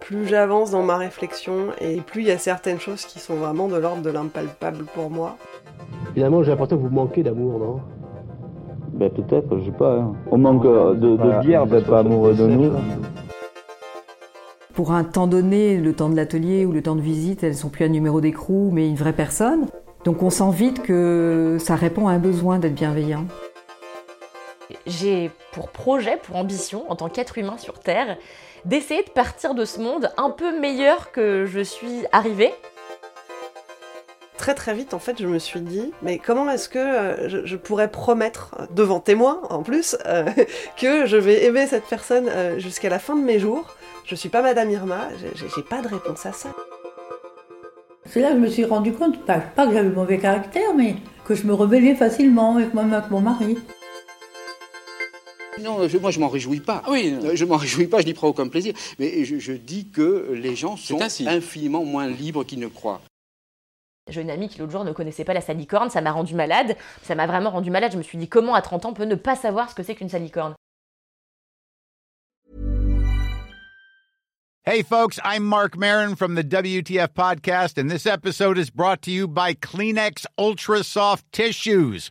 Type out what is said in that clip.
Plus j'avance dans ma réflexion et plus il y a certaines choses qui sont vraiment de l'ordre de l'impalpable pour moi. Finalement, j'ai l'impression que vous manquez d'amour, non? Ben peut-être, je sais pas. hein. On manque euh, de, de bière, vous êtes pas amoureux de nous. Pour un temps donné, le temps de l'atelier ou le temps de visite, elles sont plus un numéro d'écrou, mais une vraie personne. Donc on sent vite que ça répond à un besoin d'être bienveillant. J'ai pour projet, pour ambition, en tant qu'être humain sur Terre, d'essayer de partir de ce monde un peu meilleur que je suis arrivée. Très très vite, en fait, je me suis dit, mais comment est-ce que euh, je, je pourrais promettre, devant témoin en plus, euh, que je vais aimer cette personne euh, jusqu'à la fin de mes jours? Je suis pas Madame Irma, j'ai j'ai pas de réponse à ça. C'est là que je me suis rendu compte, pas, pas que j'avais mauvais caractère, mais que je me rebellais facilement avec, moi, avec mon mari. Non, je- moi je m'en réjouis pas. Oui. Euh, Je m'en réjouis pas, je n'y prends aucun plaisir. Mais je, je dis que les gens sont ainsi. infiniment moins libres qu'ils ne croient. J'ai une amie qui l'autre jour ne connaissait pas la salicorne, ça m'a rendu malade. Ça m'a vraiment rendu malade. Je me suis dit comment à 30 ans on peut ne pas savoir ce que c'est qu'une salicorne? Hey, folks, I'm Mark Marin from the WTF Podcast, and this episode is brought to you by Kleenex Ultra Soft Tissues,